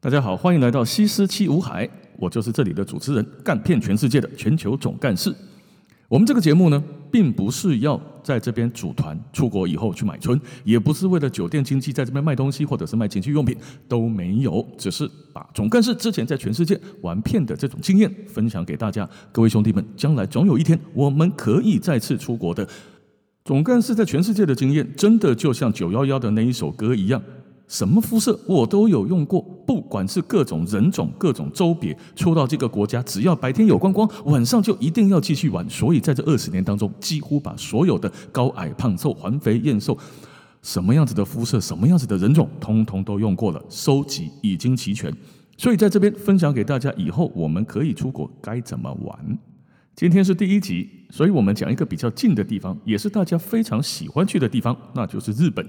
大家好，欢迎来到西施七五海，我就是这里的主持人，干遍全世界的全球总干事。我们这个节目呢，并不是要在这边组团出国以后去买春，也不是为了酒店经济在这边卖东西或者是卖情趣用品，都没有，只是把总干事之前在全世界玩骗的这种经验分享给大家。各位兄弟们，将来总有一天我们可以再次出国的。总干事在全世界的经验，真的就像九幺幺的那一首歌一样。什么肤色我都有用过，不管是各种人种、各种州别，出到这个国家，只要白天有观光，晚上就一定要继续玩。所以在这二十年当中，几乎把所有的高矮胖瘦、环肥燕瘦，什么样子的肤色、什么样子的人种，通通都用过了，收集已经齐全。所以在这边分享给大家，以后我们可以出国该怎么玩。今天是第一集，所以我们讲一个比较近的地方，也是大家非常喜欢去的地方，那就是日本。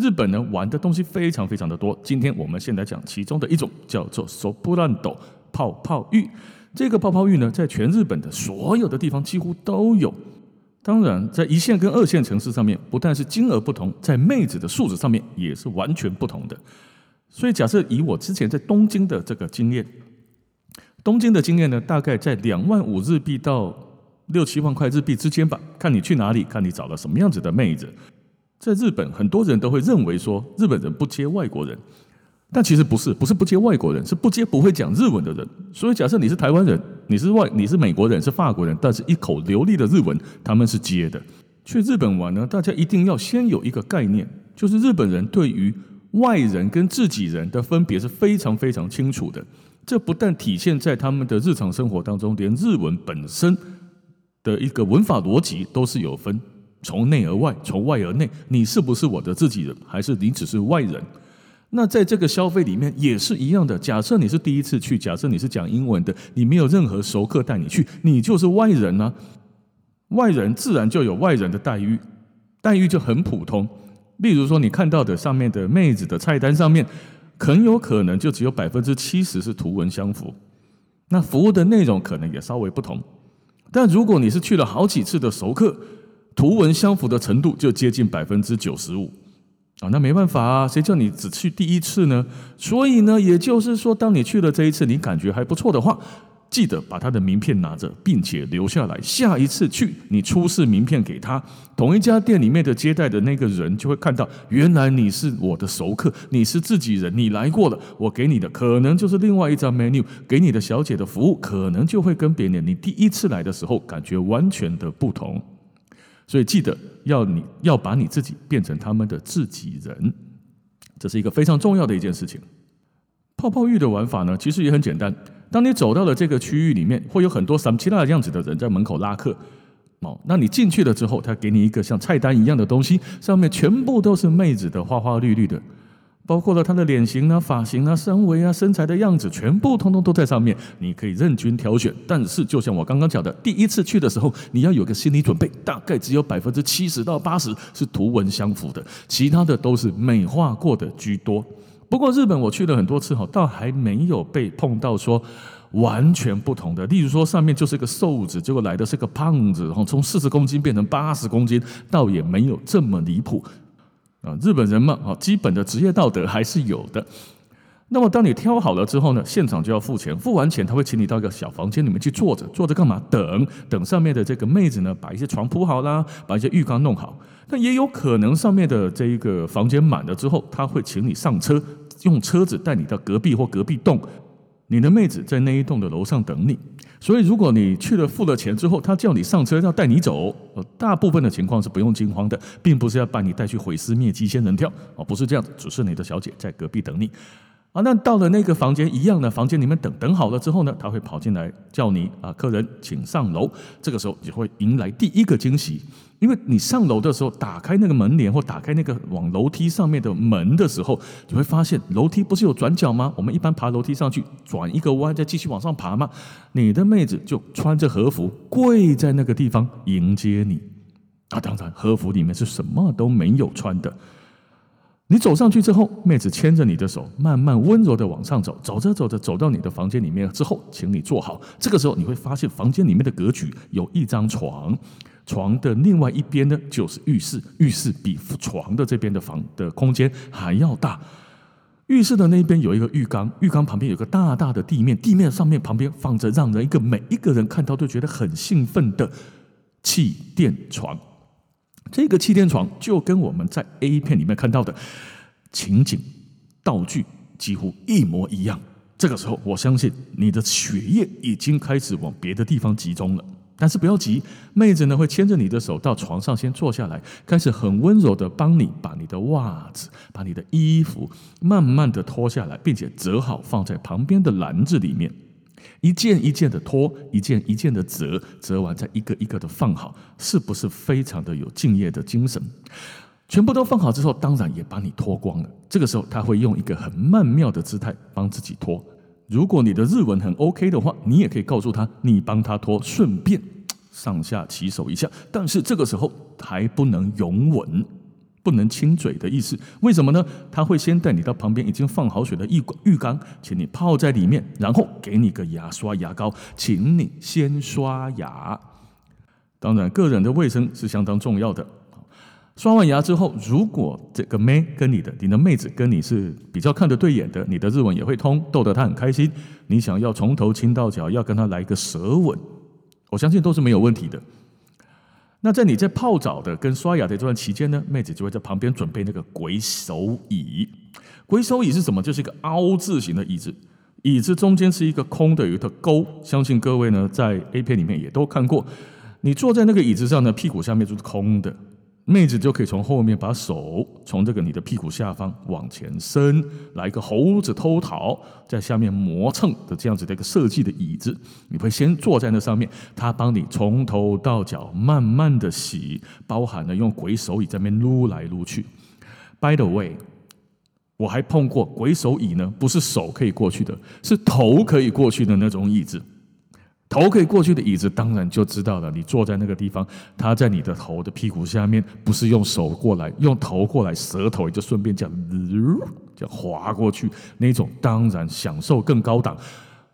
日本呢玩的东西非常非常的多，今天我们先来讲其中的一种，叫做 Soprando 泡泡浴。这个泡泡浴呢，在全日本的所有的地方几乎都有。当然，在一线跟二线城市上面，不但是金额不同，在妹子的素质上面也是完全不同的。所以，假设以我之前在东京的这个经验，东京的经验呢，大概在两万五日币到六七万块日币之间吧，看你去哪里，看你找了什么样子的妹子。在日本，很多人都会认为说日本人不接外国人，但其实不是，不是不接外国人，是不接不会讲日文的人。所以，假设你是台湾人，你是外，你是美国人，是法国人，但是一口流利的日文，他们是接的。去日本玩呢，大家一定要先有一个概念，就是日本人对于外人跟自己人的分别是非常非常清楚的。这不但体现在他们的日常生活当中，连日文本身的一个文法逻辑都是有分。从内而外，从外而内，你是不是我的自己人，还是你只是外人？那在这个消费里面也是一样的。假设你是第一次去，假设你是讲英文的，你没有任何熟客带你去，你就是外人啊。外人自然就有外人的待遇，待遇就很普通。例如说，你看到的上面的妹子的菜单上面，很有可能就只有百分之七十是图文相符，那服务的内容可能也稍微不同。但如果你是去了好几次的熟客，图文相符的程度就接近百分之九十五啊，那没办法啊，谁叫你只去第一次呢？所以呢，也就是说，当你去了这一次，你感觉还不错的话，记得把他的名片拿着，并且留下来。下一次去，你出示名片给他，同一家店里面的接待的那个人就会看到，原来你是我的熟客，你是自己人，你来过了，我给你的可能就是另外一张 menu，给你的小姐的服务可能就会跟别人你第一次来的时候感觉完全的不同。所以记得要你要把你自己变成他们的自己人，这是一个非常重要的一件事情。泡泡浴的玩法呢，其实也很简单。当你走到了这个区域里面，会有很多什么其他的样子的人在门口拉客。哦，那你进去了之后，他给你一个像菜单一样的东西，上面全部都是妹子的花花绿绿的。包括了他的脸型啊、发型啊、身围啊、身材的样子，全部通通都在上面，你可以任君挑选。但是，就像我刚刚讲的，第一次去的时候，你要有个心理准备，大概只有百分之七十到八十是图文相符的，其他的都是美化过的居多。不过，日本我去了很多次哈，倒还没有被碰到说完全不同的。例如说，上面就是个瘦子，结果来的是个胖子，然后从四十公斤变成八十公斤，倒也没有这么离谱。啊，日本人嘛，啊，基本的职业道德还是有的。那么，当你挑好了之后呢，现场就要付钱。付完钱，他会请你到一个小房间里面去坐着，坐着干嘛？等等上面的这个妹子呢，把一些床铺好啦，把一些浴缸弄好。那也有可能上面的这一个房间满了之后，他会请你上车，用车子带你到隔壁或隔壁栋。你的妹子在那一栋的楼上等你，所以如果你去了付了钱之后，他叫你上车要带你走，大部分的情况是不用惊慌的，并不是要把你带去毁尸灭迹仙人跳哦，不是这样子，只是你的小姐在隔壁等你。啊，那到了那个房间一样的房间里面等等好了之后呢，他会跑进来叫你啊，客人请上楼。这个时候你会迎来第一个惊喜，因为你上楼的时候打开那个门帘或打开那个往楼梯上面的门的时候，你会发现楼梯不是有转角吗？我们一般爬楼梯上去转一个弯再继续往上爬吗？你的妹子就穿着和服跪在那个地方迎接你。啊，当然和服里面是什么都没有穿的。你走上去之后，妹子牵着你的手，慢慢温柔的往上走。走着走着，走到你的房间里面之后，请你坐好。这个时候，你会发现房间里面的格局有一张床，床的另外一边呢就是浴室，浴室比床的这边的房的空间还要大。浴室的那边有一个浴缸，浴缸旁边有个大大的地面，地面上面旁边放着让人一个每一个人看到都觉得很兴奋的气垫床。这个气垫床就跟我们在 A 片里面看到的情景道具几乎一模一样。这个时候，我相信你的血液已经开始往别的地方集中了。但是不要急，妹子呢会牵着你的手到床上先坐下来，开始很温柔的帮你把你的袜子、把你的衣服慢慢的脱下来，并且折好放在旁边的篮子里面，一件一件的脱，一件一件的折，折完再一个一个的放好，是不是非常的有敬业的精神？全部都放好之后，当然也把你脱光了。这个时候他会用一个很曼妙的姿态帮自己脱。如果你的日文很 OK 的话，你也可以告诉他，你帮他脱，顺便上下其手一下。但是这个时候还不能拥吻，不能亲嘴的意思。为什么呢？他会先带你到旁边已经放好水的浴浴缸，请你泡在里面，然后给你个牙刷牙膏，请你先刷牙。当然，个人的卫生是相当重要的。刷完牙之后，如果这个妹跟你的你的妹子跟你是比较看得对眼的，你的日文也会通，逗得她很开心。你想要从头亲到脚，要跟她来一个舌吻，我相信都是没有问题的。那在你在泡澡的跟刷牙的这段期间呢，妹子就会在旁边准备那个鬼手椅。鬼手椅是什么？就是一个凹字形的椅子，椅子中间是一个空的，有一个沟。相信各位呢在 A 片里面也都看过，你坐在那个椅子上呢，屁股下面就是空的。妹子就可以从后面把手从这个你的屁股下方往前伸，来个猴子偷桃，在下面磨蹭的这样子的一个设计的椅子，你会先坐在那上面，他帮你从头到脚慢慢的洗，包含了用鬼手椅在那边撸来撸去。By the way，我还碰过鬼手椅呢，不是手可以过去的，是头可以过去的那种椅子。头可以过去的椅子，当然就知道了。你坐在那个地方，他在你的头的屁股下面，不是用手过来，用头过来，舌头也就顺便这样，这样滑过去。那种当然享受更高档，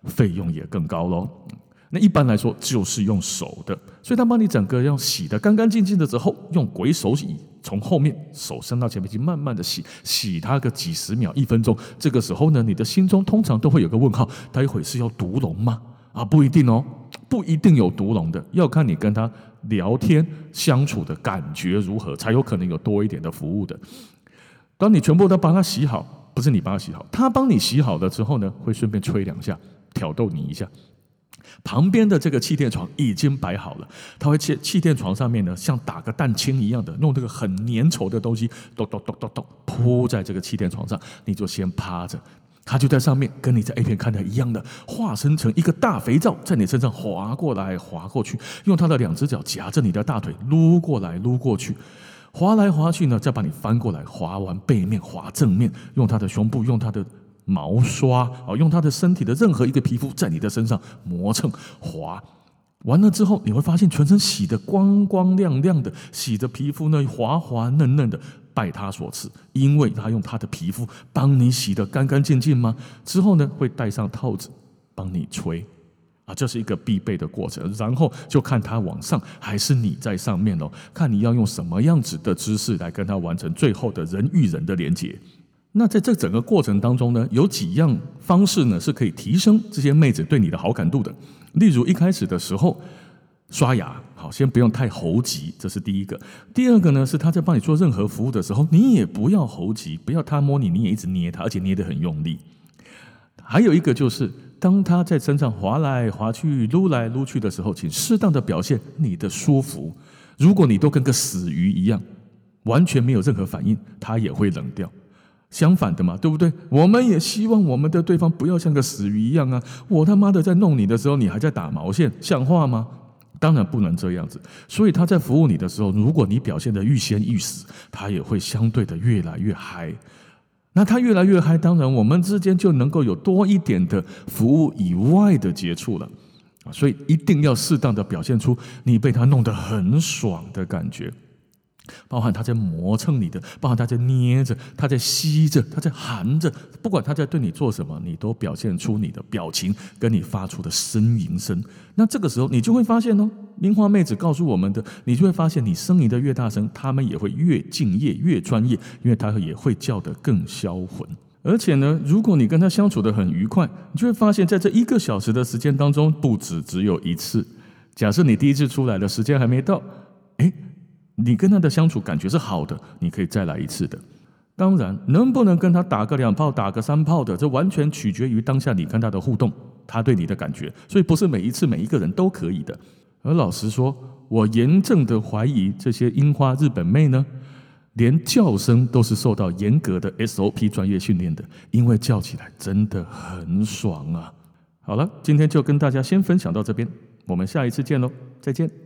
费用也更高喽。那一般来说就是用手的，所以他帮你整个要洗的干干净净的之后，用鬼手洗，从后面手伸到前面去，慢慢的洗，洗它个几十秒、一分钟。这个时候呢，你的心中通常都会有个问号：待会是要毒龙吗？啊，不一定哦，不一定有毒龙的，要看你跟他聊天相处的感觉如何，才有可能有多一点的服务的。当你全部都帮他洗好，不是你帮他洗好，他帮你洗好了之后呢，会顺便吹两下，挑逗你一下。旁边的这个气垫床已经摆好了，他会气气垫床上面呢，像打个蛋清一样的，弄这个很粘稠的东西，咚咚咚咚咚铺在这个气垫床上，你就先趴着。他就在上面，跟你在 A 片看的一样的，化身成一个大肥皂，在你身上滑过来滑过去，用他的两只脚夹着你的大腿撸过来撸过去，滑来滑去呢，再把你翻过来，滑完背面滑正面，用他的胸部，用他的毛刷啊，用他的身体的任何一个皮肤在你的身上磨蹭滑。完了之后，你会发现全身洗得光光亮亮的，洗的皮肤呢滑滑嫩嫩的，拜他所赐，因为他用他的皮肤帮你洗得干干净净吗？之后呢，会戴上套子帮你吹，啊，这是一个必备的过程。然后就看他往上还是你在上面喽，看你要用什么样子的姿势来跟他完成最后的人与人的连接。那在这整个过程当中呢，有几样方式呢是可以提升这些妹子对你的好感度的。例如一开始的时候刷牙，先不用太猴急，这是第一个。第二个呢是他在帮你做任何服务的时候，你也不要猴急，不要他摸你，你也一直捏他，而且捏得很用力。还有一个就是，当他在身上滑来滑去、撸来撸去的时候，请适当的表现你的舒服。如果你都跟个死鱼一样，完全没有任何反应，他也会冷掉。相反的嘛，对不对？我们也希望我们的对方不要像个死鱼一样啊！我他妈的在弄你的时候，你还在打毛线，像话吗？当然不能这样子。所以他在服务你的时候，如果你表现的欲仙欲死，他也会相对的越来越嗨。那他越来越嗨，当然我们之间就能够有多一点的服务以外的接触了啊！所以一定要适当的表现出你被他弄得很爽的感觉。包含他在磨蹭你的，包含他在捏着，他在吸着，他在含着，不管他在对你做什么，你都表现出你的表情跟你发出的呻吟声。那这个时候，你就会发现哦，樱花妹子告诉我们的，你就会发现，你呻吟的越大声，他们也会越敬业、越专业，因为他也会叫得更销魂。而且呢，如果你跟他相处的很愉快，你就会发现在这一个小时的时间当中，不止只有一次。假设你第一次出来的时间还没到，诶，你跟他的相处感觉是好的，你可以再来一次的。当然，能不能跟他打个两炮、打个三炮的，这完全取决于当下你跟他的互动，他对你的感觉。所以不是每一次每一个人都可以的。而老实说，我严正的怀疑这些樱花日本妹呢，连叫声都是受到严格的 SOP 专业训练的，因为叫起来真的很爽啊。好了，今天就跟大家先分享到这边，我们下一次见喽，再见。